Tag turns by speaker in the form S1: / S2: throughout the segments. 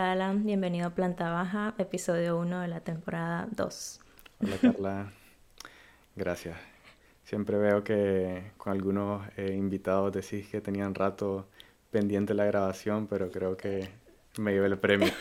S1: Hola Alan, bienvenido a Planta Baja, episodio 1 de la temporada 2.
S2: Hola Carla, gracias. Siempre veo que con algunos eh, invitados decís que tenían rato pendiente la grabación, pero creo que me llevé el premio.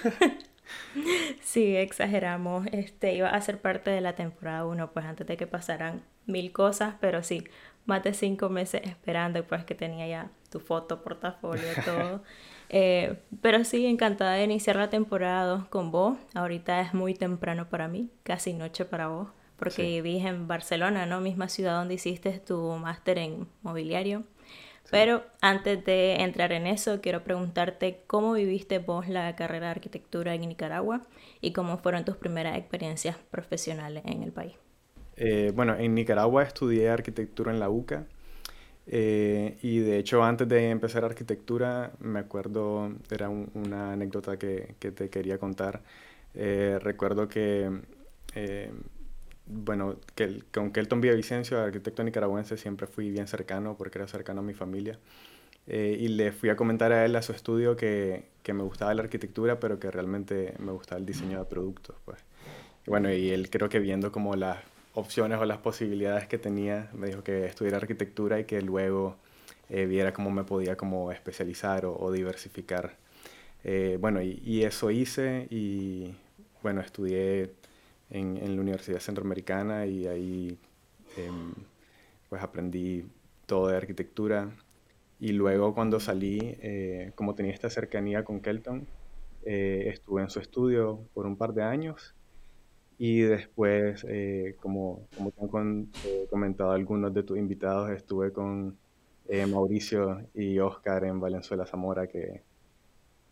S1: sí, exageramos. Este iba a ser parte de la temporada 1, pues antes de que pasaran mil cosas, pero sí, más de cinco meses esperando, pues que tenía ya tu foto, portafolio, todo. Eh, pero sí, encantada de iniciar la temporada con vos. Ahorita es muy temprano para mí, casi noche para vos, porque vivís en Barcelona, ¿no? Misma ciudad donde hiciste tu máster en mobiliario. Pero antes de entrar en eso, quiero preguntarte cómo viviste vos la carrera de arquitectura en Nicaragua y cómo fueron tus primeras experiencias profesionales en el país.
S2: Eh, bueno, en Nicaragua estudié arquitectura en la UCA eh, y de hecho antes de empezar arquitectura me acuerdo, era una anécdota que, que, te quería contar. Eh, recuerdo que, bueno, que con Kelton Villavicencio, arquitecto nicaragüense, siempre fui bien cercano porque era cercano a mi familia. y le fui a comentar a él a su estudio que, que, me gustaba la arquitectura, pero que realmente me gustaba el diseño de productos. Pues. bueno, y él creo que viendo como las opciones o las posibilidades que tenía. Me dijo que estudiara arquitectura y que luego eh, viera cómo me podía como especializar o, diversificar. Eh, bueno, y, eso hice y bueno, estudié en, en la Universidad Centroamericana y ahí em, pues aprendí todo de arquitectura. Y luego cuando salí, eh, como tenía esta cercanía con Kelton, estuve en su estudio por un par de años y después, eh, como, como te han eh, comentado algunos de tus invitados, estuve con eh, Mauricio y Oscar en Valenzuela Zamora, que,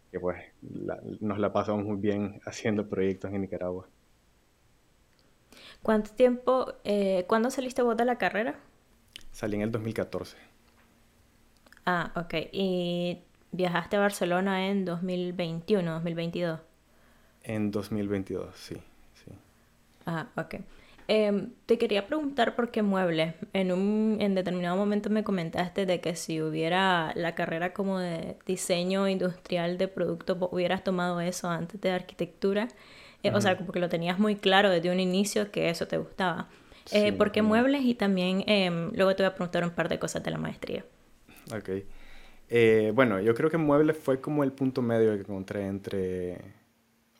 S2: que pues nos la pasamos muy bien haciendo proyectos en Nicaragua.
S1: ¿Cuánto tiempo, cuándo saliste vos de la carrera?
S2: Salí en el 2014.
S1: Ah, ok. ¿Y viajaste a Barcelona en 2021, 2022?
S2: En 2022, sí.
S1: Ah, ok. Em, te quería preguntar por qué muebles. En un en determinado momento me comentaste de que si hubiera la carrera como de diseño industrial de productos, hubieras tomado eso antes de arquitectura. Eh, o sea, como que lo tenías muy claro desde un inicio que eso te gustaba. Eh, ¿Por qué muebles? Y también em, luego te voy a preguntar un par de cosas de la maestría.
S2: Ok. Eh, bueno, yo creo que muebles fue como el punto medio que encontré entre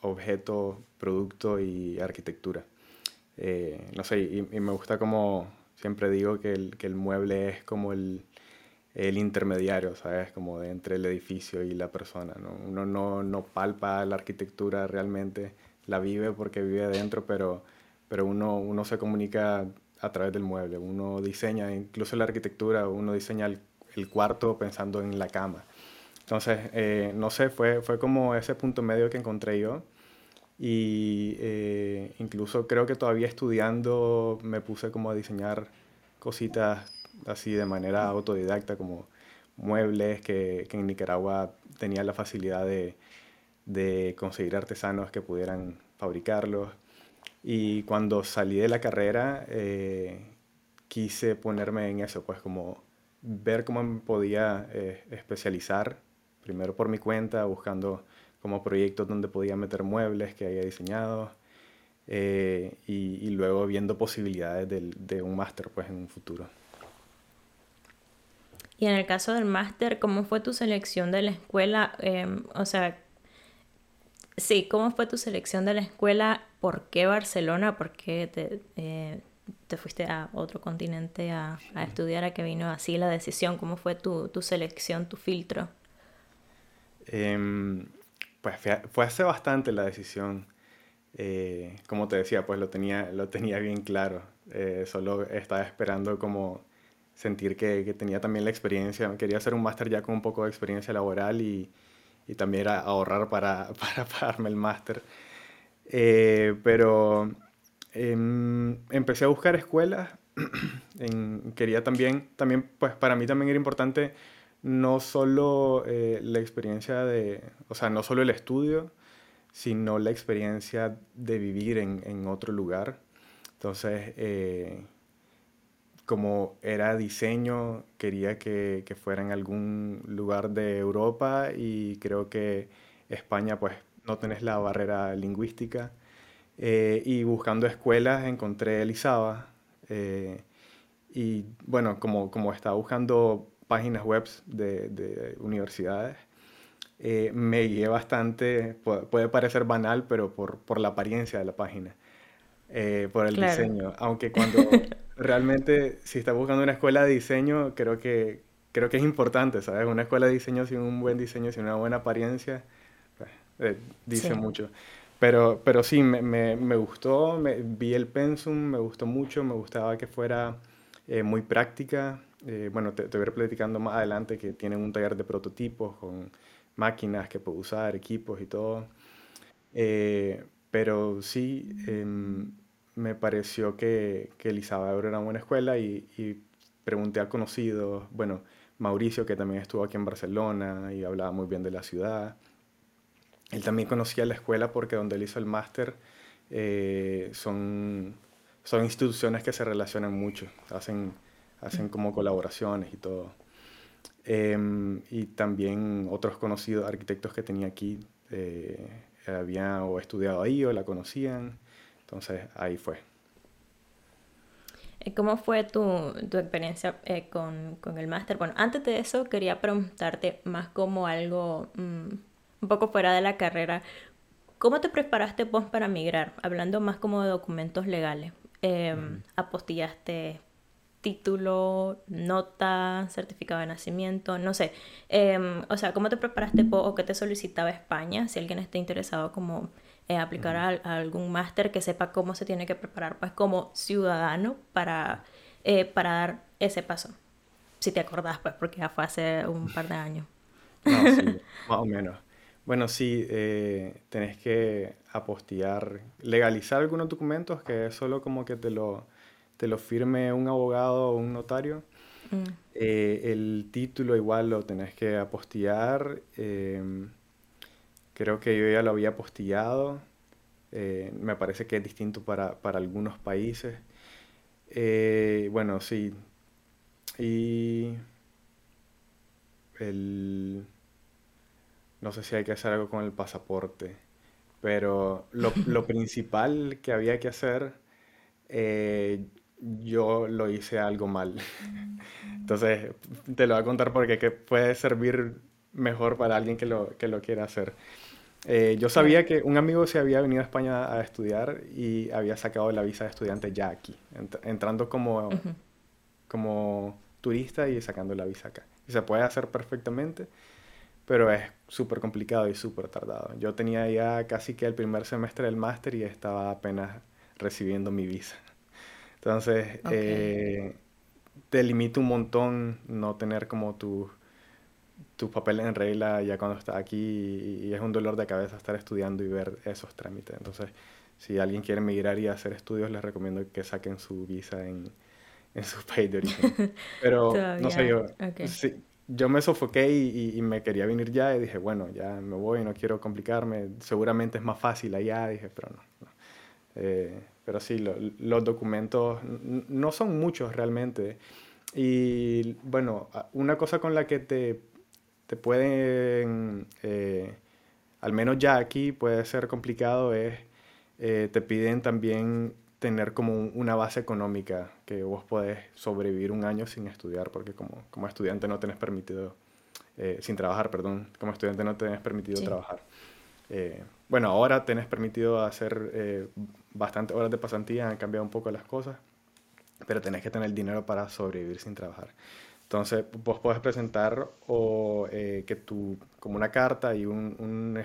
S2: objeto, producto y arquitectura. Eh, no sé, y, me gusta como siempre digo que el, que el mueble es como el, el, intermediario, ¿sabes? Como de entre el edificio y la persona, ¿no? Uno no, no, palpa la arquitectura realmente, la vive porque vive adentro, pero, pero uno, uno se comunica a través del mueble, uno diseña, incluso la arquitectura, uno diseña el, el cuarto pensando en la cama. Entonces, eh, no sé, fue, fue como ese punto medio que encontré yo y eh, incluso creo que todavía estudiando me puse como a diseñar cositas así de manera autodidacta, como muebles que, que en Nicaragua tenía la facilidad de, de, conseguir artesanos que pudieran fabricarlos. Y cuando salí de la carrera, eh, quise ponerme en eso, pues como ver cómo me podía eh, especializar, primero por mi cuenta, buscando como proyectos donde podía meter muebles que había diseñado eh, y, luego viendo posibilidades de, de un máster pues en un futuro.
S1: Y en el caso del máster, ¿cómo fue tu selección de la escuela? Em, o sea, sí, ¿cómo fue tu selección de la escuela? ¿Por qué Barcelona? ¿Por qué te, eh, te fuiste a otro continente a, a, estudiar? ¿A que vino así la decisión? ¿Cómo fue tu, tu selección, tu filtro?
S2: Eh, pues fue hace bastante la decisión. Eh, como te decía, pues lo tenía, lo tenía bien claro. Eh, solo estaba esperando como sentir que, tenía también la experiencia. Quería hacer un máster ya con un poco de experiencia laboral y, y también ahorrar para, para pagarme el máster. Eh, pero em, empecé a buscar escuelas. quería también, también, pues para mí también era importante no solo eh, la experiencia de, o sea, no solo el estudio, sino la experiencia de vivir en, otro lugar. Entonces, eh, como era diseño, quería que, fuera en algún lugar de Europa y creo que España pues no tenés la barrera lingüística. Eh, y buscando escuelas encontré Elizaba. Y bueno, como, como estaba buscando páginas web de, de universidades, eh, me guié bastante, puede, parecer banal, pero por, por, la apariencia de la página, por el diseño. Aunque cuando realmente, si estás buscando una escuela de diseño, creo que, creo que es importante, ¿sabes? Una escuela de diseño sin un buen diseño, sin una buena apariencia, pues, dice mucho. Pero, pero sí, me, me, me gustó, me, vi el pensum, me gustó mucho, me gustaba que fuera eh, muy práctica. Eh, bueno, te, te voy a ir platicando más adelante que tienen un taller de prototipos con máquinas que puedo usar, equipos y todo. Eh, pero sí, em, me pareció que, que Elizabeth era una buena escuela y, y, pregunté a conocidos, bueno, Mauricio, que también estuvo aquí en Barcelona y hablaba muy bien de la ciudad. Él también conocía la escuela porque donde él hizo el máster eh, son, son instituciones que se relacionan mucho, hacen, hacen como colaboraciones y todo. Em, y también otros conocidos arquitectos que tenía aquí eh, habían o estudiado ahí o la conocían, entonces ahí fue.
S1: Eh, ¿Cómo fue tu, tu experiencia con, con, el máster? Bueno, antes de eso quería preguntarte más como algo... Mm, un poco fuera de la carrera, ¿cómo te preparaste vos para migrar? Hablando más como de documentos legales. Em, ¿Apostillaste título, nota, certificado de nacimiento? No sé. Em, o sea, ¿cómo te preparaste o qué te solicitaba España? Si alguien está interesado como eh, aplicar a, algún máster que sepa cómo se tiene que preparar pues como ciudadano para, eh, para dar ese paso. Si te acordás, pues, porque ya fue hace un par de años.
S2: No, sí, más o menos. Bueno, sí, eh, tenés que apostillar, legalizar algunos documentos que es solo como que te lo, te lo firme un abogado o un notario. Mm. Eh, el título igual lo tenés que apostillar. Em, creo que yo ya lo había apostillado. Eh, me parece que es distinto para, para algunos países. bueno, sí. Y el no sé si hay que hacer algo con el pasaporte, pero lo, lo principal que había que hacer, eh, yo lo hice algo mal. Entonces, te lo voy a contar porque que puede servir mejor para alguien que lo, que lo quiera hacer. Eh, yo sabía que un amigo se había venido a España a estudiar y había sacado la visa de estudiante ya aquí, entrando como, como turista y sacando la visa acá. Y se puede hacer perfectamente pero es súper complicado y súper tardado. Yo tenía ya casi que el primer semestre del máster y estaba apenas recibiendo mi visa. Entonces, eh, te limita un montón no tener como tus tu papeles en regla ya cuando estás aquí y, es un dolor de cabeza estar estudiando y ver esos trámites. Entonces, si alguien quiere migrar y hacer estudios, les recomiendo que saquen su visa en, en su país de origen. Pero, no sé, yo, yo me sofoqué y, me quería venir ya y dije, bueno, ya me voy, no quiero complicarme, seguramente es más fácil allá, dije, pero no. Eh, pero sí, los documentos no son muchos realmente. Y bueno, una cosa con la que te, te pueden, eh, al menos ya aquí puede ser complicado, es, eh, te piden también tener como una base económica que vos podés sobrevivir un año sin estudiar, porque como, como estudiante no tenés permitido, eh, sin trabajar, perdón, como estudiante no tenés permitido trabajar. Eh, bueno, ahora tenés permitido hacer eh, bastantes horas de pasantía, han cambiado un poco las cosas, pero tenés que tener dinero para sobrevivir sin trabajar. Entonces, vos podés presentar o que tu, como una carta y un, un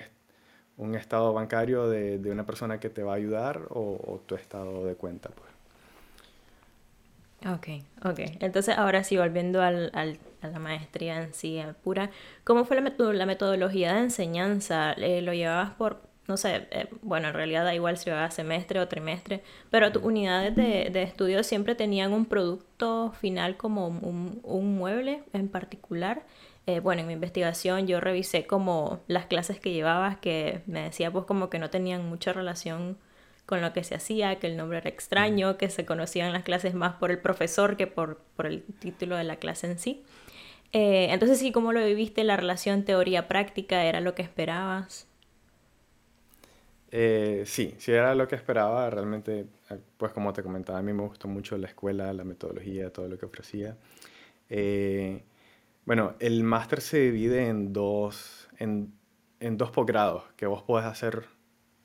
S2: un estado bancario de, de, una persona que te va a ayudar o, tu estado de cuenta. Pues.
S1: Ok, ok. Entonces ahora sí, volviendo al, al, a la maestría en sí, pura, ¿cómo fue la, la metodología de enseñanza? Eh, ¿Lo llevabas por, no sé, eh, bueno, en realidad da igual si llevabas semestre o trimestre, pero tus unidades de, de estudio siempre tenían un producto final como un, un mueble en particular? Eh, bueno, en mi investigación yo revisé como las clases que llevabas que me decía pues como que no tenían mucha relación con lo que se hacía, que el nombre era extraño, que se conocían las clases más por el profesor que por, por el título de la clase en sí. Eh, entonces sí, ¿cómo lo viviste? ¿La relación teoría-práctica era lo que esperabas?
S2: Eh, sí, sí era lo que esperaba. Realmente, eh, pues como te comentaba, a mí me gustó mucho la escuela, la metodología, todo lo que ofrecía. Eh, bueno, el máster se divide en dos, en, en dos posgrados que vos podés hacer.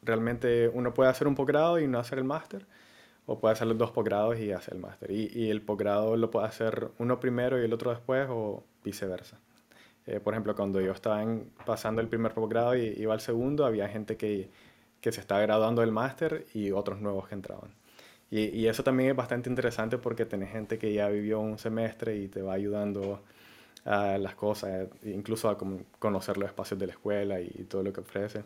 S2: Realmente uno puede hacer un posgrado y no hacer el máster, o puede hacer los dos posgrados y hacer el máster. Y, y, el posgrado lo puede hacer uno primero y el otro después, o viceversa. Eh, por ejemplo, cuando yo estaba pasando el primer posgrado y iba al segundo, había gente que, que se estaba graduando del máster y otros nuevos que entraban. Y, y, eso también es bastante interesante porque tenés gente que ya vivió un semestre y te va ayudando a las cosas, incluso a conocer los espacios de la escuela y, todo lo que ofrece.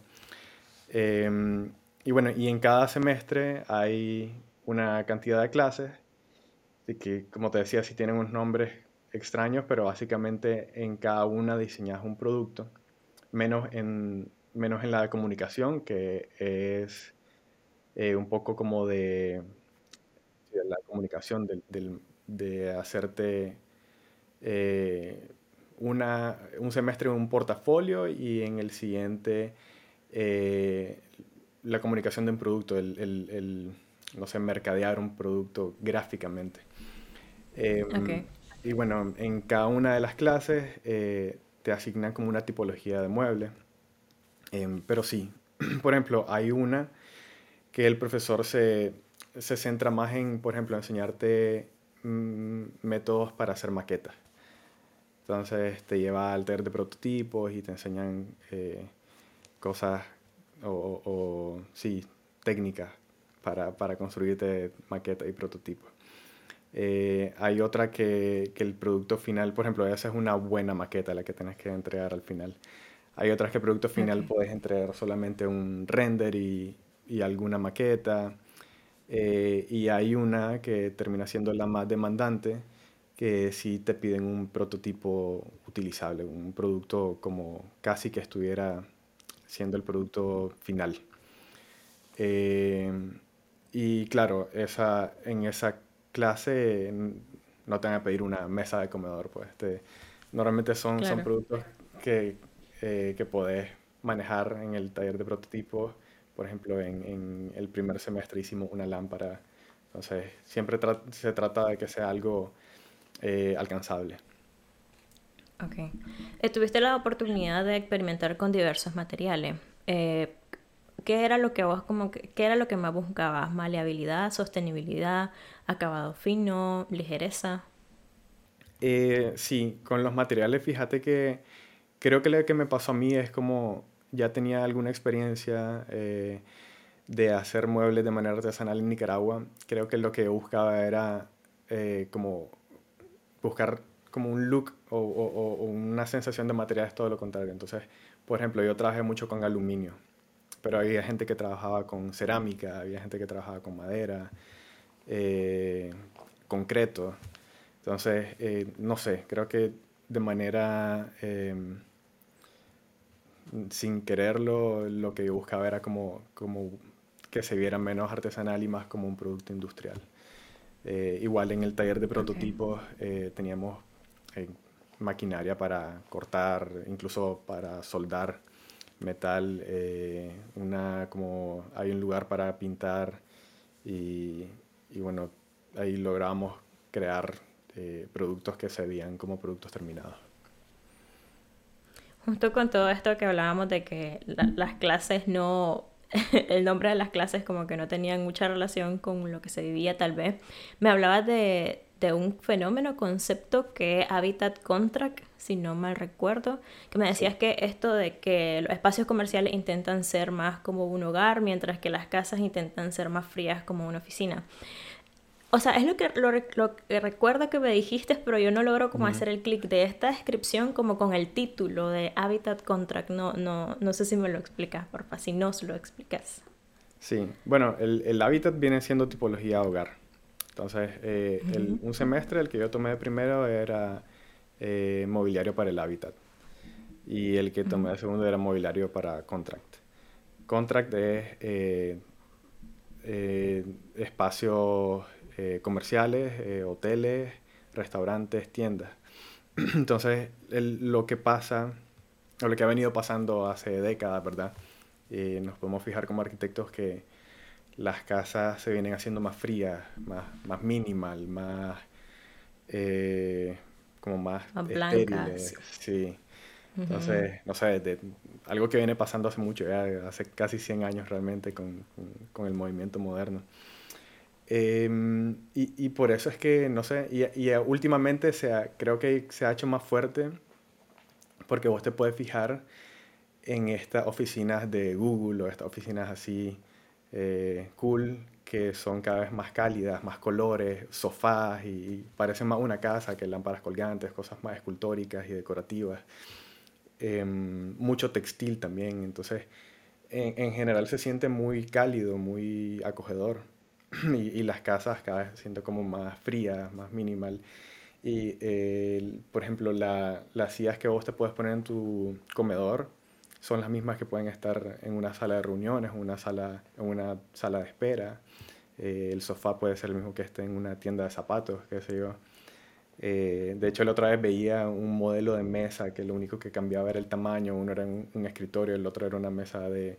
S2: Eh, y bueno, y en cada semestre hay una cantidad de clases que, como te decía, sí tienen unos nombres extraños, pero básicamente en cada una diseñas un producto, menos en, menos en la comunicación, que es eh, un poco como de, la comunicación, de, de, hacerte eh, una, un semestre un portafolio y en el siguiente eh, la comunicación de un producto, el, el, el, no sé, mercadear un producto gráficamente.
S1: okay.
S2: Y bueno, en cada una de las clases te asignan como una tipología de mueble. Em, pero sí, por ejemplo, hay una que el profesor se, se centra más en, por ejemplo, enseñarte mm, métodos para hacer maquetas. Entonces te lleva al taller de prototipos y te enseñan eh, cosas o, o, sí, técnicas para, para construirte maquetas y prototipos. Eh, hay otra que, que, el producto final, por ejemplo, esa es una buena maqueta la que tienes que entregar al final. Hay otras que producto final puedes entregar solamente un render y, y alguna maqueta. Eh, y hay una que termina siendo la más demandante, que sí te piden un prototipo utilizable, un producto como casi que estuviera siendo el producto final. Eh, y claro, esa, en esa clase no te van a pedir una mesa de comedor, pues. normalmente son, son productos que, eh, que podés manejar en el taller de prototipos. Por ejemplo, en, en el primer semestre hicimos una lámpara. Entonces, siempre se trata de que sea algo eh, alcanzable.
S1: Ok. Eh, ¿Tuviste la oportunidad de experimentar con diversos materiales? Eh, ¿Qué era lo que vos como que, qué era lo que más buscabas? ¿Maleabilidad, sostenibilidad, acabado fino, ligereza?
S2: Eh, sí, con los materiales, fíjate que creo que lo que me pasó a mí es como ya tenía alguna experiencia eh, de hacer muebles de manera artesanal en Nicaragua. Creo que lo que buscaba era eh, como buscar como un look o, o, o, una sensación de materiales, todo lo contrario. Entonces, por ejemplo, yo trabajé mucho con aluminio pero había gente que trabajaba con cerámica, había gente que trabajaba con madera, eh, concreto. Entonces, eh, no sé, creo que de manera em, sin quererlo, lo que yo buscaba era como, como que se viera menos artesanal y más como un producto industrial. Eh, igual en el taller de prototipos teníamos maquinaria para cortar, incluso para soldar metal, eh, una, como hay un lugar para pintar y, y bueno, ahí logramos crear eh, productos que se veían como productos terminados.
S1: Justo con todo esto que hablábamos de que las clases no, el nombre de las clases como que no tenían mucha relación con lo que se vivía tal vez, me hablabas de, de un fenómeno, concepto que es Habitat Contract, si no mal recuerdo, que me decías que esto de que los espacios comerciales intentan ser más como un hogar, mientras que las casas intentan ser más frías como una oficina. O sea, es lo que, lo, que recuerdo que me dijiste, pero yo no logro como hacer el clic de esta descripción como con el título de Habitat Contract. No, no, no sé si me lo explicas, porfa, si no se lo explicas.
S2: Sí, bueno, el, el hábitat viene siendo tipología hogar. Entonces, eh, un semestre, el que yo tomé de primero era eh, mobiliario para el hábitat. Y el que tomé de segundo era mobiliario para contract. Contract es eh, espacios comerciales, hoteles, restaurantes, tiendas. Entonces, lo que pasa, o lo que ha venido pasando hace décadas, ¿verdad? nos podemos fijar como arquitectos que las casas se vienen haciendo más frías, más, más minimal, más eh, como más,
S1: blancas.
S2: Sí. Entonces, no sé, algo que viene pasando hace mucho, hace casi 100 años realmente con, con, el movimiento moderno. Em, y, y, por eso es que, no sé, y, y últimamente se creo que se ha hecho más fuerte porque vos te puedes fijar en estas oficinas de Google o estas oficinas así eh, cool que son cada vez más cálidas, más colores, sofás y parecen más una casa que lámparas colgantes, cosas más escultóricas y decorativas. Em, mucho textil también, entonces en, general se siente muy cálido, muy acogedor y, las casas cada vez se sienten como más frías, más minimal. Y por ejemplo, la, las sillas que vos te puedes poner en tu comedor, son las mismas que pueden estar en una sala de reuniones, una sala, en una sala de espera. Eh, el sofá puede ser el mismo que esté en una tienda de zapatos, qué sé yo. Eh, de hecho, la otra vez veía un modelo de mesa que lo único que cambiaba era el tamaño. Uno era un, escritorio, el otro era una mesa de,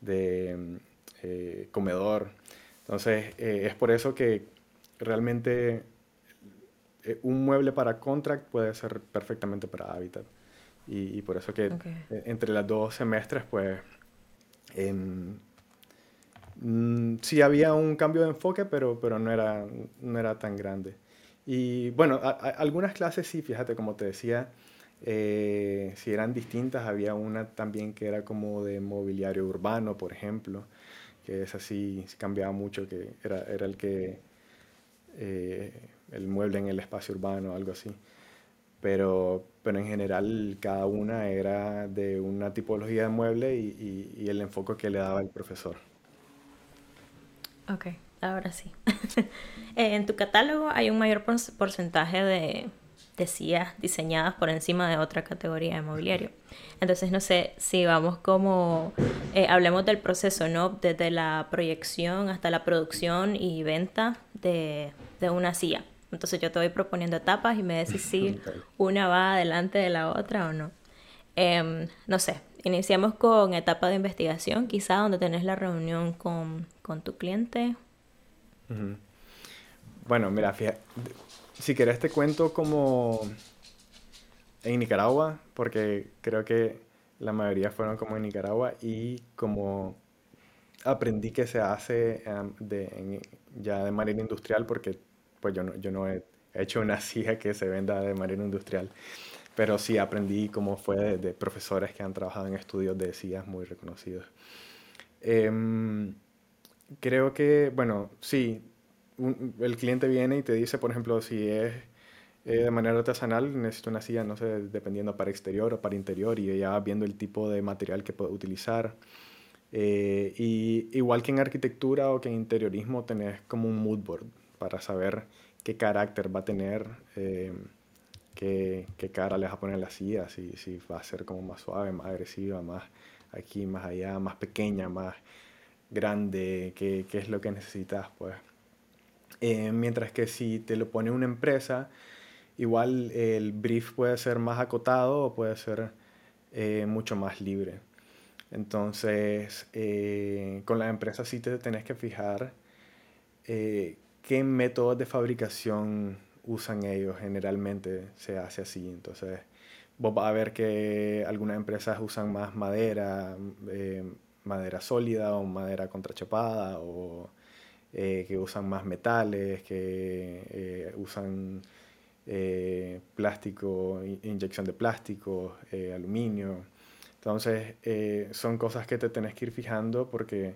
S2: de eh, comedor. Entonces, es por eso que realmente un mueble para contract puede ser perfectamente para Habitat. Y, por eso que e, entre las dos semestres, pues, mm, sí había un cambio de enfoque, pero, pero no, era, no era tan grande. Y bueno, algunas clases sí, fíjate, como te decía, eh, si eran distintas, había una también que era como de mobiliario urbano, por ejemplo, que es así, cambiaba mucho, que era, era el que, eh, el mueble en el espacio urbano, algo así pero, pero en general cada una era de una tipología de mueble y, y, el enfoque que le daba el profesor.
S1: Ok, ahora sí. Eh, en tu catálogo hay un mayor porcentaje de, de sillas diseñadas por encima de otra categoría de mobiliario. Entonces no sé si vamos como, eh, hablemos del proceso, ¿no? Desde la proyección hasta la producción y venta de, de una silla. Entonces yo te voy proponiendo etapas y me decís si una va adelante de la otra o no. Em, no sé, iniciamos con etapa de investigación, quizá donde tenés la reunión con, tu cliente.
S2: Bueno, mira, fíjate, si querés te cuento como en Nicaragua, porque creo que la mayoría fueron como en Nicaragua y como aprendí que se hace em, de, ya de manera industrial porque pues yo no, yo no he hecho una silla que se venda de manera industrial, pero sí aprendí cómo fue de, profesores que han trabajado en estudios de sillas muy reconocidos. Em, creo que, bueno, sí, el cliente viene y te dice, por ejemplo, si es eh, de manera artesanal, necesito una silla, no sé, dependiendo para exterior o para interior, y ya viendo el tipo de material que puedo utilizar. Eh, y igual que en arquitectura o que en interiorismo, tenés como un mood board para saber qué carácter va a tener, eh, qué, qué, cara le vas a poner la silla, si, si va a ser como más suave, más agresiva, más aquí, más allá, más pequeña, más grande, qué, qué es lo que necesitas, pues. Eh, mientras que si te lo pone una empresa, igual el brief puede ser más acotado o puede ser eh, mucho más libre. Entonces, con la empresa sí te tenés que fijar qué métodos de fabricación usan ellos generalmente se hace así. Entonces, vos vas a ver que algunas empresas usan más madera, eh, madera sólida o madera contrachapada, o eh, que usan más metales, que eh, usan plástico, inyección de plástico, aluminio. Entonces, son cosas que te tenés que ir fijando porque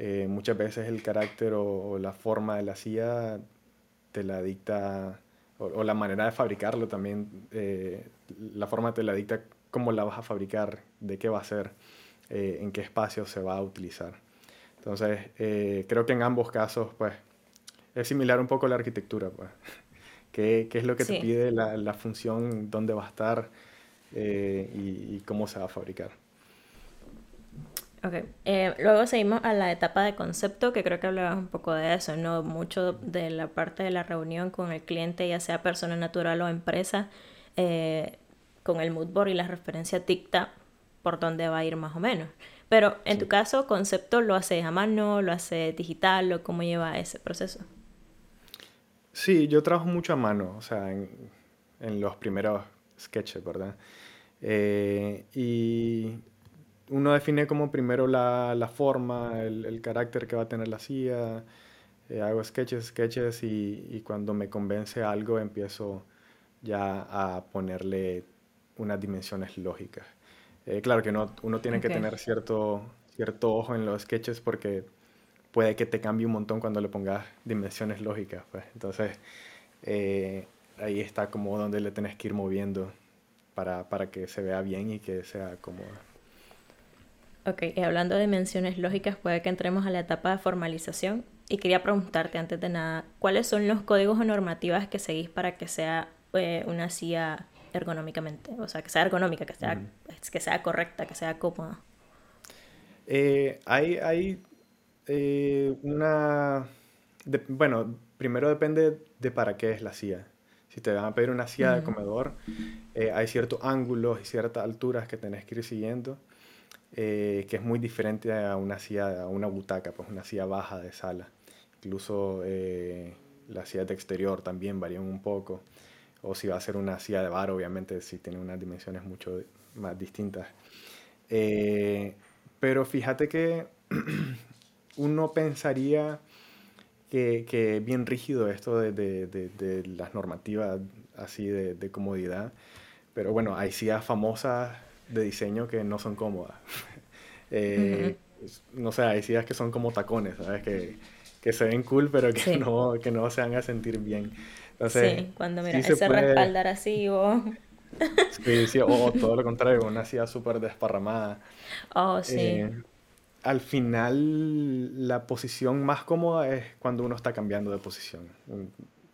S2: eh, muchas veces el carácter o, la forma de la silla te la dicta, o, la manera de fabricarlo también, eh, la forma te la dicta cómo la vas a fabricar, de qué va a ser, eh, en qué espacio se va a utilizar. Entonces, creo que en ambos casos, pues, es similar un poco a la arquitectura, pues. ¿Qué, qué es lo que te pide la, la, función, dónde va a estar y, y cómo se va a fabricar?
S1: Ok, eh, luego seguimos a la etapa de concepto, que creo que hablabas un poco de eso, ¿no? Mucho de la parte de la reunión con el cliente, ya sea persona natural o empresa, eh, con el mood board y la referencia TICTA, por dónde va a ir más o menos. Pero en tu caso, concepto, ¿lo haces a mano, lo haces digital o cómo lleva ese proceso?
S2: Sí, yo trabajo mucho a mano, o sea, en, en los primeros sketches, ¿verdad? Eh, y uno define como primero la, la forma, el, el, carácter que va a tener la silla, eh, hago sketches, sketches y, y, cuando me convence algo empiezo ya a ponerle unas dimensiones lógicas. Eh, claro que no, uno tiene okay. que tener cierto, cierto ojo en los sketches porque puede que te cambie un montón cuando le pongas dimensiones lógicas. Pues. Entonces, eh, ahí está como donde le tenés que ir moviendo para, para que se vea bien y que sea cómoda.
S1: Ok, y hablando de dimensiones lógicas, puede que entremos a la etapa de formalización. Y quería preguntarte antes de nada, ¿cuáles son los códigos o normativas que seguís para que sea eh, una silla ergonómicamente? O sea, que sea ergonómica, que sea, mm. Que sea correcta, que sea cómoda.
S2: Eh, hay, hay eh, una... De, bueno, primero depende de para qué es la silla. Si te van a pedir una silla mm. de comedor, eh, hay ciertos ángulos y ciertas alturas que tenés que ir siguiendo, que es muy diferente a una silla, a una butaca, pues una silla baja de sala. Incluso las sillas de exterior también varían un poco. O si va a ser una silla de bar, obviamente, si tiene unas dimensiones mucho más distintas. pero fíjate que uno pensaría que, que bien rígido esto de, de, de, de las normativas así de, comodidad, pero bueno, hay sillas famosas de diseño que no son cómodas. eh, uh -huh. No sé, hay sillas que son como tacones, ¿sabes? Que, que se ven cool, pero que, sí. no, que no se van a sentir bien.
S1: Entonces, sí, cuando mira, sí ese puede... respaldar así o...
S2: sí, sí, o todo lo contrario, una silla súper desparramada.
S1: Oh, sí. Eh,
S2: al final la posición más cómoda es cuando uno está cambiando de posición.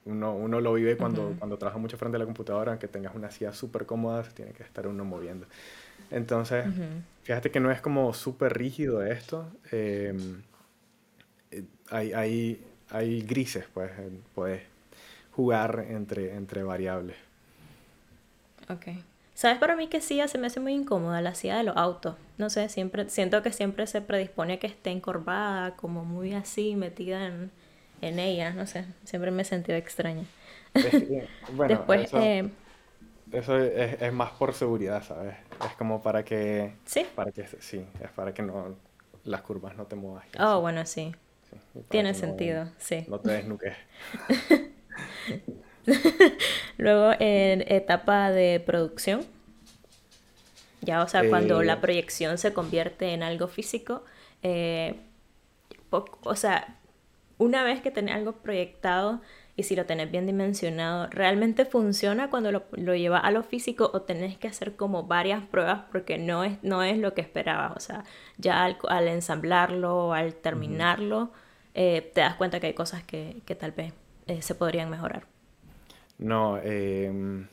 S2: Uno, uno lo vive cuando, uh -huh. cuando trabaja mucho frente a la computadora, aunque tengas una silla súper cómoda, se tiene que estar uno moviendo. Entonces, uh -huh. fíjate que no es como súper rígido esto. Eh, hay, hay, hay grises, pues, puedes jugar entre, entre variables.
S1: Ok. ¿Sabes para mí que silla se me hace muy incómoda? La silla de los autos. No sé, siempre siento que siempre se predispone a que esté encorvada, como muy así, metida en, en ella. No sé, siempre me he sentido extraña.
S2: Es, bueno, Después, eso, eh, eso es, es, más por seguridad, ¿sabes? Es como para que...
S1: Sí.
S2: Para que, sí, es para que no, las curvas no te muevas.
S1: Oh, así. bueno, sí. sí Tiene sentido,
S2: no,
S1: sí.
S2: No te desnuques.
S1: Luego en etapa de producción. Ya, o sea, eh... cuando la proyección se convierte en algo físico. Eh, o sea, una vez que tenés algo proyectado y si lo tenés bien dimensionado, ¿realmente funciona cuando lo, lo llevas a lo físico o tenés que hacer como varias pruebas porque no es, no es lo que esperabas? O sea, ya al, al ensamblarlo, al terminarlo, uh -huh. eh, te das cuenta que hay cosas que, que tal vez eh, se podrían mejorar.
S2: No, eh,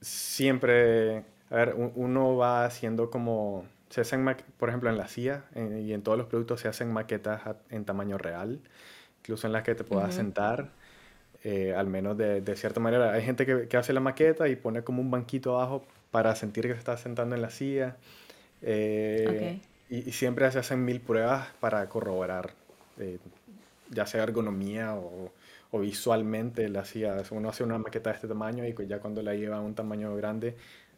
S2: siempre, a ver, uno va haciendo como, se hacen, por ejemplo, en la CIA en, y en todos los productos se hacen maquetas en tamaño real, incluso en las que te puedas uh -huh. sentar, eh, al menos de, de, cierta manera. Hay gente que, que, hace la maqueta y pone como un banquito abajo para sentir que se está sentando en la silla. Eh, okay. y, y, siempre se hacen mil pruebas para corroborar, eh, ya sea ergonomía o o visualmente la hacía. Uno hace una maqueta de este tamaño y ya cuando la lleva a un tamaño grande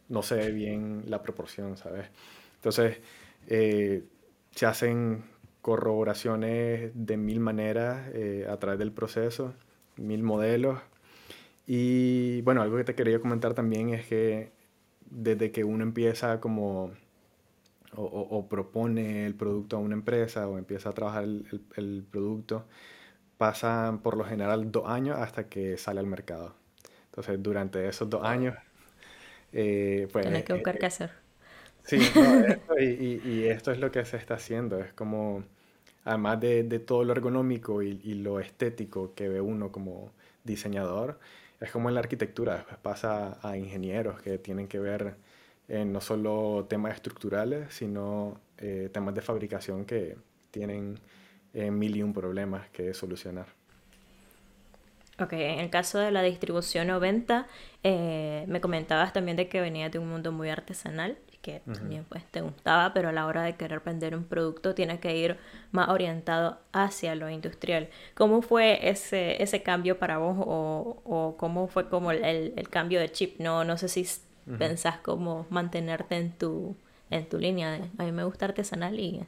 S2: no se ve bien la proporción, ¿sabes? Entonces, eh, se hacen corroboraciones de mil maneras eh, a través del proceso, mil modelos. Y bueno, algo que te quería comentar también es que desde que uno empieza como o, propone el producto a una empresa o empieza a trabajar el producto, pasan por lo general dos años hasta que sale al mercado. Entonces, durante esos dos años,
S1: eh, pues... Tienes que buscar eh, qué hacer.
S2: Sí, no, esto, y, y, y, esto es lo que se está haciendo. Es como, además de, de todo lo ergonómico y, y, lo estético que ve uno como diseñador, es como en la arquitectura. Después pasa a ingenieros que tienen que ver eh, no solo temas estructurales, sino eh, temas de fabricación que tienen eh, mil y un problemas que solucionar.
S1: Ok, en el caso de la distribución o venta, eh, me comentabas también de que venía de un mundo muy artesanal. que también pues te gustaba, pero a la hora de querer vender un producto tiene que ir más orientado hacia lo industrial. ¿Cómo fue ese, ese cambio para vos o, o cómo fue como el, el, cambio de chip? No, no sé si pensás cómo mantenerte en tu, en tu línea de, a mí me gusta artesanal y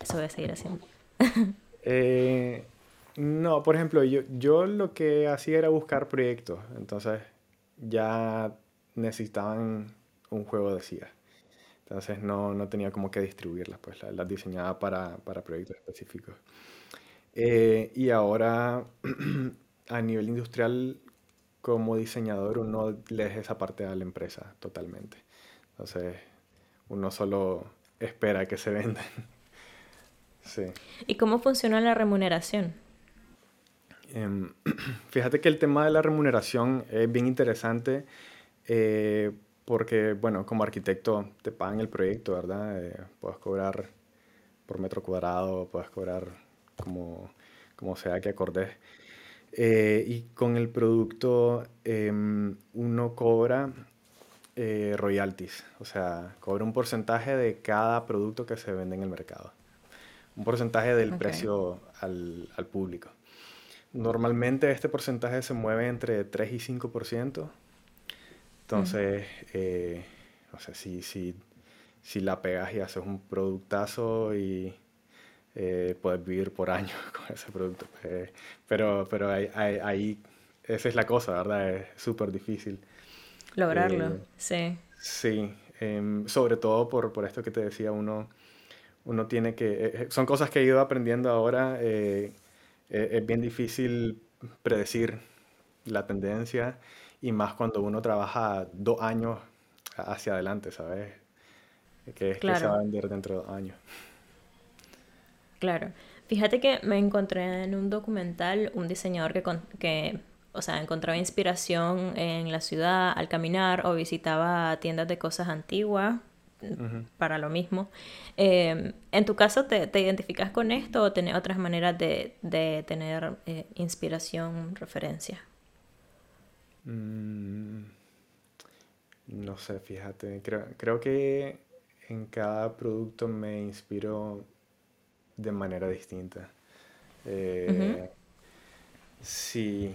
S1: eso voy a seguir haciendo.
S2: Eh, no, por ejemplo, yo, yo lo que hacía era buscar proyectos, entonces ya necesitaban un juego de CIA. Entonces no, no tenía como que distribuirlas, pues las, diseñaba para, para, proyectos específicos. Eh, y ahora, a nivel industrial, como diseñador, uno le deja esa parte a la empresa totalmente. Entonces, uno solo espera que se vendan.
S1: Sí. ¿Y cómo funciona la remuneración?
S2: Em, fíjate que el tema de la remuneración es bien interesante eh, porque, bueno, como arquitecto te pagan el proyecto, ¿verdad? Eh, puedes cobrar por metro cuadrado, puedes cobrar como, como sea que acordes. Eh, y con el producto em, uno cobra royalties, o sea, cobra un porcentaje de cada producto que se vende en el mercado, un porcentaje del precio al, al público. Normalmente este porcentaje se mueve entre 3 y 5%. Entonces, eh, no sé, si, si, si la pegas y haces un productazo y eh, puedes vivir por años con ese producto. Eh, pero pero ahí, ahí, esa es la cosa, ¿verdad? Es súper difícil.
S1: Lograrlo, sí.
S2: Sí, em, sobre todo por, por esto que te decía, uno, uno tiene que... son cosas que he ido aprendiendo ahora eh, es bien difícil predecir la tendencia y más cuando uno trabaja dos años hacia adelante, ¿sabes? Que es que se va a vender dentro de dos años.
S1: Claro. Fíjate que me encontré en un documental un diseñador que, que o sea, encontraba inspiración en la ciudad al caminar o visitaba tiendas de cosas antiguas para lo mismo. Em, ¿En tu caso te, identificas con esto o tenés otras maneras de, tener eh, inspiración, referencia?
S2: Mm, no sé, fíjate. Creo, que en cada producto me inspiro de manera distinta. Eh, sí,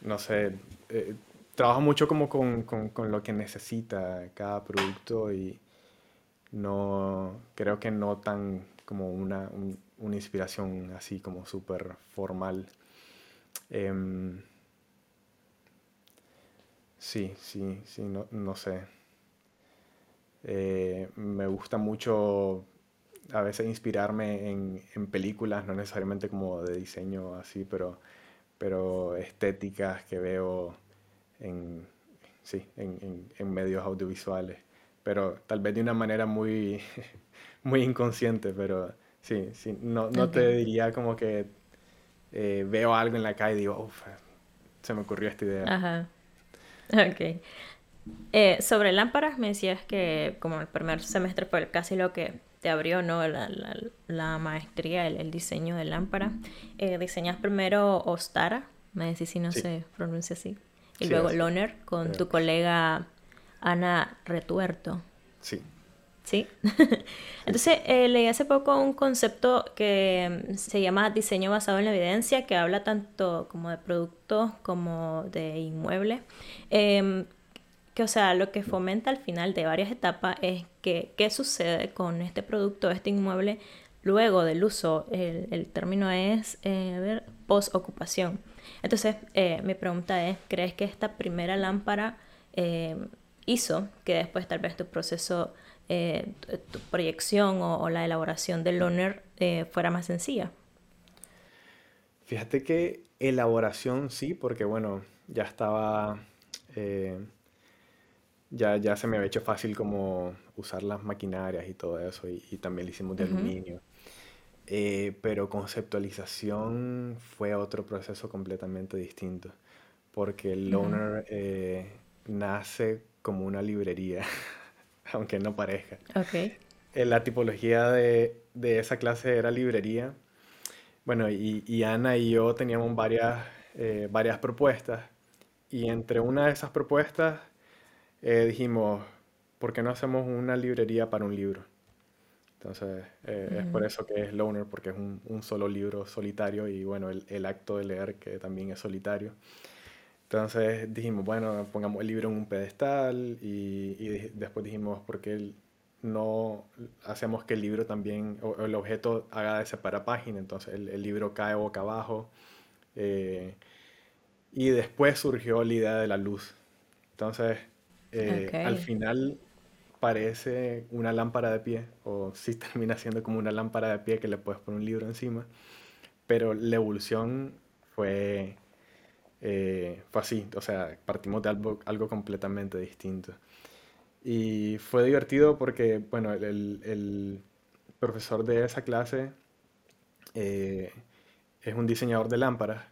S2: no sé. Eh, trabajo mucho como con, con, lo que necesita cada producto y no creo que no tan como una, una inspiración así como súper formal. Em, sí, sí, sí, no, no sé. Eh, me gusta mucho a veces inspirarme en, en, películas, no necesariamente como de diseño así, pero, pero estéticas que veo en, sí, en, en, medios audiovisuales, pero tal vez de una manera muy, muy inconsciente, pero sí, sí no, no te diría como que eh, veo algo en la calle y digo, uff, se me ocurrió esta idea.
S1: Ajá. Ok. Eh, sobre lámparas me decías que como el primer semestre fue casi lo que te abrió ¿no? la, la, la maestría, el, el, diseño de lámpara. Eh, diseñas primero Ostara, me decís si no se pronuncia así y luego Loner con tu colega Ana Retuerto.
S2: Sí.
S1: ¿Sí? Entonces, eh, leí hace poco un concepto que mm, se llama diseño basado en la evidencia, que habla tanto como de productos como de inmuebles. Em, que, o sea, lo que fomenta al final de varias etapas es que qué sucede con este producto, este inmueble, luego del uso. El, el término es, eh, a ver, post-ocupación. Entonces, eh, mi pregunta es, ¿crees que esta primera lámpara eh, hizo que después tal vez tu proceso, eh, tu proyección o, la elaboración del loner fuera más sencilla?
S2: Fíjate que elaboración sí, porque bueno, ya estaba, ya, ya se me había hecho fácil como usar las maquinarias y todo eso, y, también lo hicimos de aluminio. Eh, pero conceptualización fue otro proceso completamente distinto, porque el Loner eh, nace como una librería, aunque no parezca.
S1: Okay.
S2: Eh, la tipología de, de, esa clase era librería. Bueno, y, y Ana y yo teníamos varias, varias propuestas, y entre una de esas propuestas dijimos, ¿por qué no hacemos una librería para un libro? Entonces, eh, es por eso que es Loner, porque es un, un solo libro solitario y bueno, el, el, acto de leer que también es solitario. Entonces dijimos, bueno, pongamos el libro en un pedestal y, y después dijimos, ¿por qué no hacemos que el libro también, o, el objeto haga de página Entonces el, el, libro cae boca abajo. Eh, y después surgió la idea de la luz. Entonces, eh, al final parece una lámpara de pie, o sí termina siendo como una lámpara de pie que le puedes poner un libro encima, pero la evolución fue, eh, fue así, o sea, partimos de algo, algo, completamente distinto. Y fue divertido porque, bueno, el, el profesor de esa clase eh, es un diseñador de lámparas,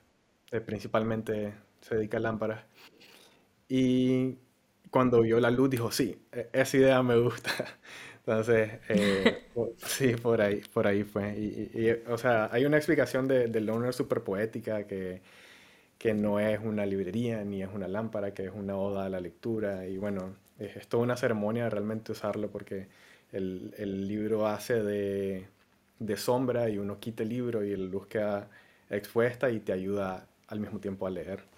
S2: eh, principalmente se dedica a lámparas, y cuando vio la luz dijo, sí, e, esa idea me gusta. Entonces, eh, sí, por ahí, por ahí fue. Y, o sea, hay una explicación de, de Loner súper poética que, que no es una librería ni es una lámpara, que es una oda a la lectura. Y bueno, es, toda una ceremonia realmente usarlo porque el, el libro hace de, de, sombra y uno quita el libro y la luz queda expuesta y te ayuda al mismo tiempo a leer.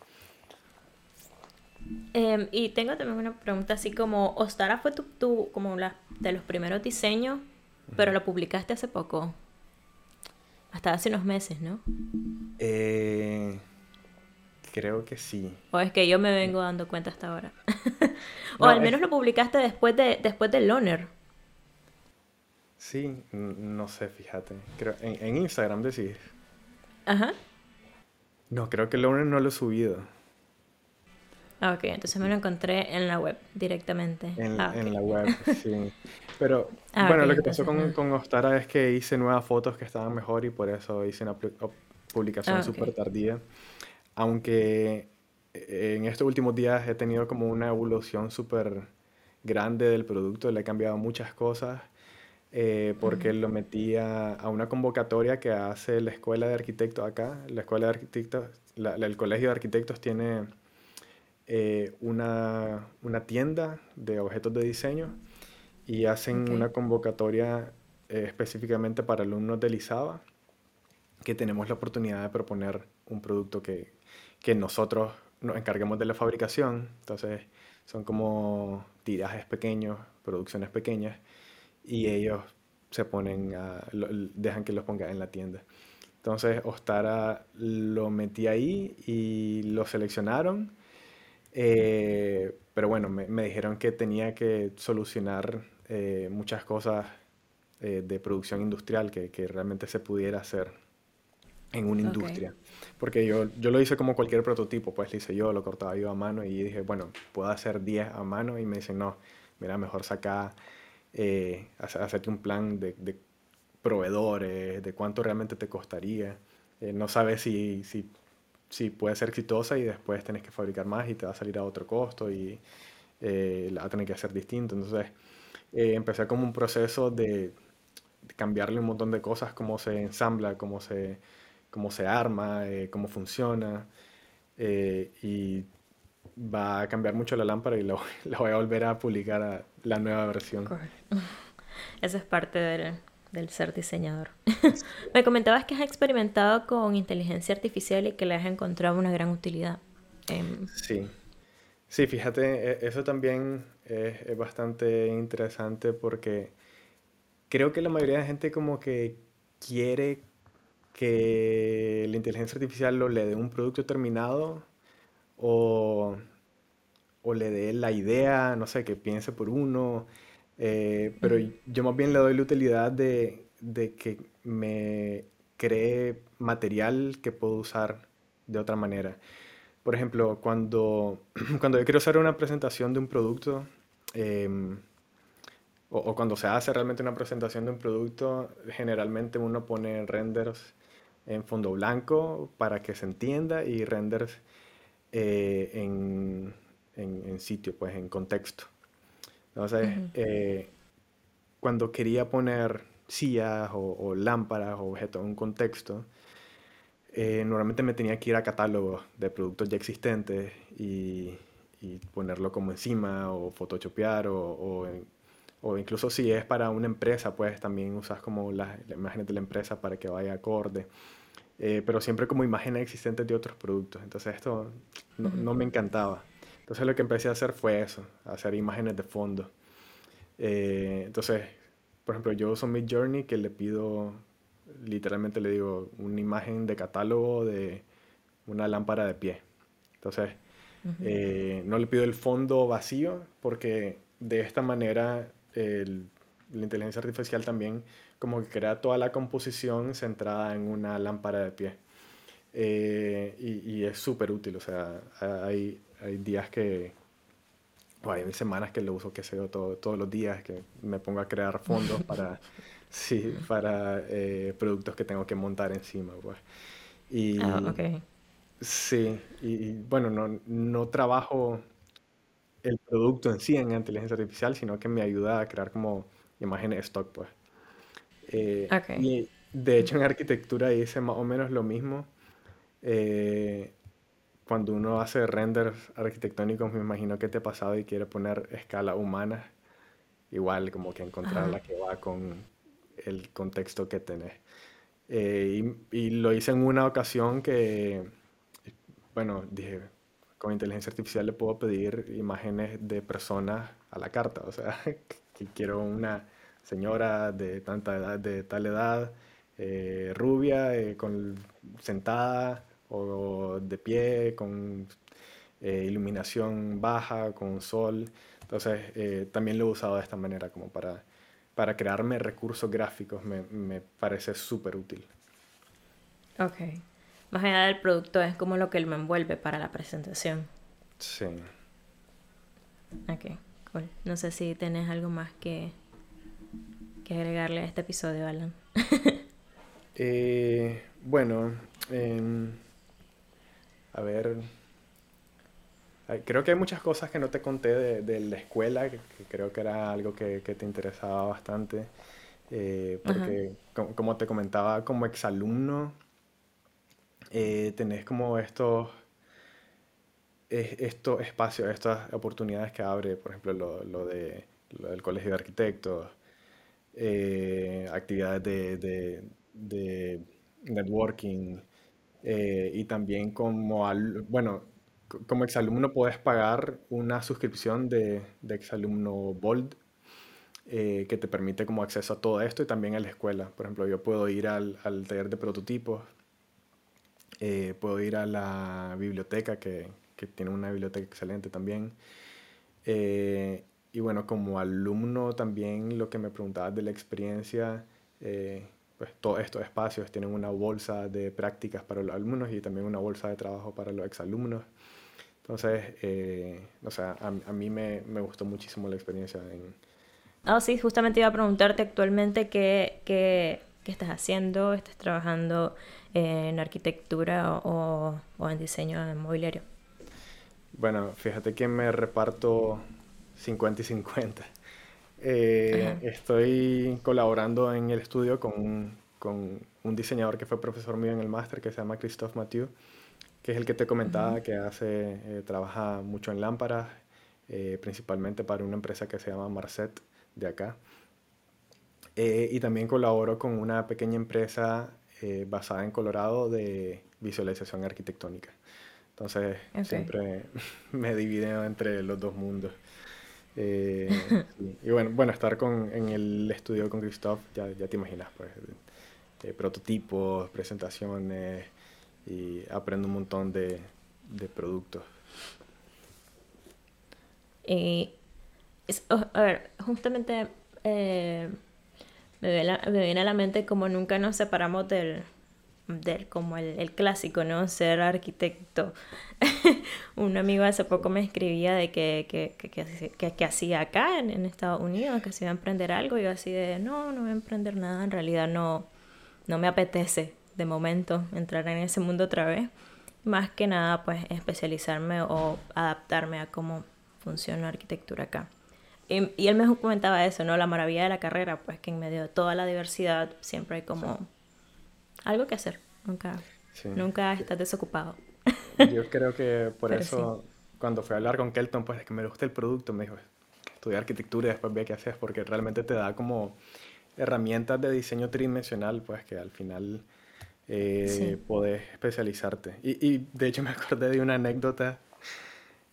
S1: Em, y tengo también una pregunta así como, Ostara fue tu, como la, de los primeros diseños, pero lo publicaste hace poco. Hasta hace unos meses, ¿no?
S2: Eh, creo que sí.
S1: O es que yo me vengo dando cuenta hasta ahora. o al menos lo publicaste después de después del Loner.
S2: Sí, no sé, fíjate. Creo, en, en Instagram decís.
S1: Ajá.
S2: No, creo que el Loner no lo he subido.
S1: Ah, ok, entonces me lo encontré en la web directamente.
S2: En,
S1: ah,
S2: en la web, sí. Pero ah, bueno, lo que pasó con, con, Ostara es que hice nuevas fotos que estaban mejor y por eso hice una publicación ah, súper tardía. Aunque eh, en estos últimos días he tenido como una evolución súper grande del producto, le he cambiado muchas cosas. Eh, porque lo metí a, a, una convocatoria que hace la escuela de arquitectos acá. La escuela de arquitectos, la, el colegio de arquitectos tiene eh, una, una, tienda de objetos de diseño y hacen una convocatoria eh, específicamente para alumnos de ISABA que tenemos la oportunidad de proponer un producto que, que nosotros nos encarguemos de la fabricación. Entonces son como tirajes pequeños, producciones pequeñas y ellos se ponen a, dejan que los ponga en la tienda. Entonces Ostara lo metí ahí y lo seleccionaron eh, pero bueno, me, me, dijeron que tenía que solucionar eh, muchas cosas eh, de producción industrial que, que, realmente se pudiera hacer en una industria. Porque yo, yo lo hice como cualquier prototipo, pues lo hice yo, lo cortaba yo a mano y dije, bueno, puedo hacer 10 a mano y me dicen, no, mira, mejor saca, hacerte un plan de, de, proveedores, de cuánto realmente te costaría. no sabes si, si sí, puede ser exitosa y después tenés que fabricar más y te va a salir a otro costo y eh, la vas a tener que hacer distinto. Entonces, eh, empecé como un proceso de, cambiarle un montón de cosas, cómo se ensambla, cómo se, cómo se arma, eh, cómo funciona. y va a cambiar mucho la lámpara y la, voy a volver a publicar a la nueva versión.
S1: Eso es parte del, del ser diseñador. Me comentabas que has experimentado con inteligencia artificial y que le has encontrado una gran utilidad.
S2: Sí, sí, fíjate, e, eso también es, bastante interesante porque creo que la mayoría de gente como que quiere que la inteligencia artificial lo le dé un producto terminado o, o le dé la idea, no sé, que piense por uno eh, pero yo más bien le doy la utilidad de, de que me cree material que puedo usar de otra manera. Por ejemplo, cuando, cuando yo quiero hacer una presentación de un producto, em, o, o, cuando se hace realmente una presentación de un producto, generalmente uno pone renders en fondo blanco para que se entienda y renders eh, en, en, en, sitio, pues en contexto. Entonces, eh, cuando quería poner sillas o, lámparas o objetos en un contexto, eh, normalmente me tenía que ir a catálogos de productos ya existentes y, y ponerlo como encima o photoshopear o, o, o, incluso si es para una empresa, pues también usas como las, imágenes de la empresa para que vaya acorde. Eh, pero siempre como imágenes existentes de otros productos. Entonces esto no, no, me encantaba. Entonces lo que empecé a hacer fue eso, hacer imágenes de fondo. Eh, entonces, por ejemplo, yo uso Mid Journey que le pido, literalmente le digo, una imagen de catálogo de una lámpara de pie. Entonces, eh, no le pido el fondo vacío porque de esta manera la inteligencia artificial también como que crea toda la composición centrada en una lámpara de pie. Eh, y, es súper útil, o sea, hay, hay días que, o hay semanas que lo uso, que sé todo, todos los días, que me pongo a crear fondos para, sí, para eh, productos que tengo que montar encima, pues. Y, ah, okay. Sí, y, bueno, no, no trabajo el producto en sí en inteligencia artificial, sino que me ayuda a crear como imágenes stock, pues. Eh, y de hecho en arquitectura hice más o menos lo mismo. Eh, cuando uno hace renders arquitectónicos, me imagino que te ha pasado y quiere poner escala humana, igual como que encontrar la que va con el contexto que tenés. Eh, y, y, lo hice en una ocasión que, bueno, dije, con inteligencia artificial le puedo pedir imágenes de personas a la carta, o sea, que quiero una señora de tanta edad, de tal edad, eh, rubia, eh, con, sentada o de pie, con eh, iluminación baja, con sol. Entonces, también lo he usado de esta manera como para, para crearme recursos gráficos. Me, me parece súper útil.
S1: Ok. Más allá del producto es como lo que él me envuelve para la presentación. Sí. Ok, cool. No sé si tenés algo más que que agregarle a este episodio, Alan?
S2: Eh, bueno, a ver, creo que hay muchas cosas que no te conté de, la escuela, que, creo que era algo que, te interesaba bastante, eh, porque como, te comentaba, como exalumno, eh, tenés como estos, estos espacios, estas oportunidades que abre, por ejemplo, lo, lo, de, lo del Colegio de Arquitectos, eh, actividades de, de, networking eh, y también como, al, bueno, como exalumno puedes pagar una suscripción de, de exalumno Bold eh, que te permite como acceso a todo esto y también a la escuela. Por ejemplo, yo puedo ir al, al taller de prototipos, puedo ir a la biblioteca que, que, tiene una biblioteca excelente también. Y bueno, como alumno también lo que me preguntabas de la experiencia, eh, pues todos estos espacios tienen una bolsa de prácticas para los alumnos y también una bolsa de trabajo para los exalumnos. Entonces, eh, o sea, a, a mí me, me, gustó muchísimo la experiencia en...
S1: Ah, sí, justamente iba a preguntarte actualmente qué, qué, qué estás haciendo, estás trabajando en arquitectura o, o en diseño de mobiliario.
S2: Bueno, fíjate que me reparto 50 y 50. Eh, estoy colaborando en el estudio con un, con un, diseñador que fue profesor mío en el máster que se llama Christophe Mathieu, que es el que te comentaba que hace, eh, trabaja mucho en lámparas, eh, principalmente para una empresa que se llama Marcet de acá. y también colaboro con una pequeña empresa basada en Colorado de visualización arquitectónica. Entonces siempre me divido entre los dos mundos. Eh, y bueno, bueno, estar con, en el estudio con Christoph, ya, ya te imaginas, pues, eh, prototipos, presentaciones y aprendo un montón de, de productos.
S1: Y, oh, a ver, justamente eh, me, me viene a la mente como nunca nos separamos del, del como el, el, clásico, ¿no? Ser arquitecto. Un amigo hace poco me escribía de que, que, que, que hacía acá en, en, Estados Unidos, que se iba a emprender algo, y yo así de, no, no voy a emprender nada, en realidad no, no me apetece de momento entrar en ese mundo otra vez. Más que nada, pues especializarme o adaptarme a cómo funciona la arquitectura acá. Y, y él me comentaba eso, ¿no? La maravilla de la carrera, pues que en medio de toda la diversidad siempre hay como algo que hacer. Nunca, nunca estás desocupado.
S2: Yo creo que por eso cuando fui a hablar con Kelton, pues es que me gusta el producto, me dijo, estudia arquitectura y después ve qué haces, porque realmente te da como herramientas de diseño tridimensional, pues que al final eh, podés especializarte. Y, y, de hecho me acordé de una anécdota,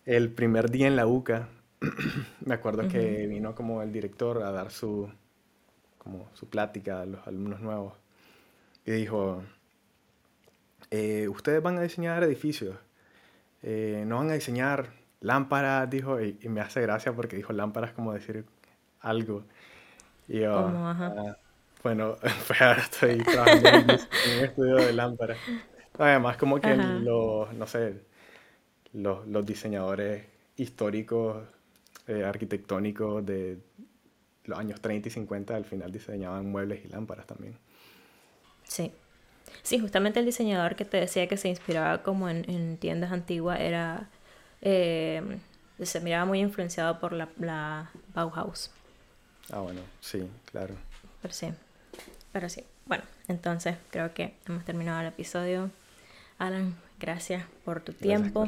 S2: el primer día en la UCA, me acuerdo que vino como el director a dar su, como su plática a los alumnos nuevos y dijo, eh, ustedes van a diseñar edificios, eh, no van a diseñar lámparas, dijo, y, me hace gracia porque dijo lámparas como decir algo. Y yo, ah, bueno, pues ahora estoy trabajando en un estudio de lámparas. Además, como que los, no sé, los, los diseñadores históricos, eh, arquitectónicos de los años 30 y 50 al final diseñaban muebles y lámparas también.
S1: Sí. Sí, justamente el diseñador que te decía que se inspiraba como en, tiendas antiguas era... Eh, se miraba muy influenciado por la, la Bauhaus.
S2: Ah, bueno, sí, claro.
S1: Pero sí, pero sí. Bueno, entonces creo que hemos terminado el episodio. Alan, gracias por tu tiempo.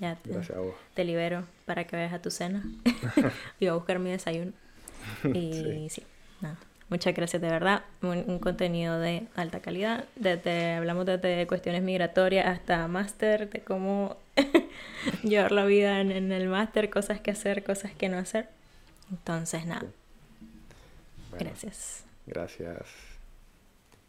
S1: Ya te, gracias a vos. te libero para que vayas a tu cena. y a buscar mi desayuno. Y sí, nada. Muchas gracias, de verdad. Un, contenido de alta calidad. Desde, hablamos desde cuestiones migratorias hasta máster, de cómo llevar la vida en, en el máster, cosas que hacer, cosas que no hacer. Entonces, nada. gracias.
S2: Gracias.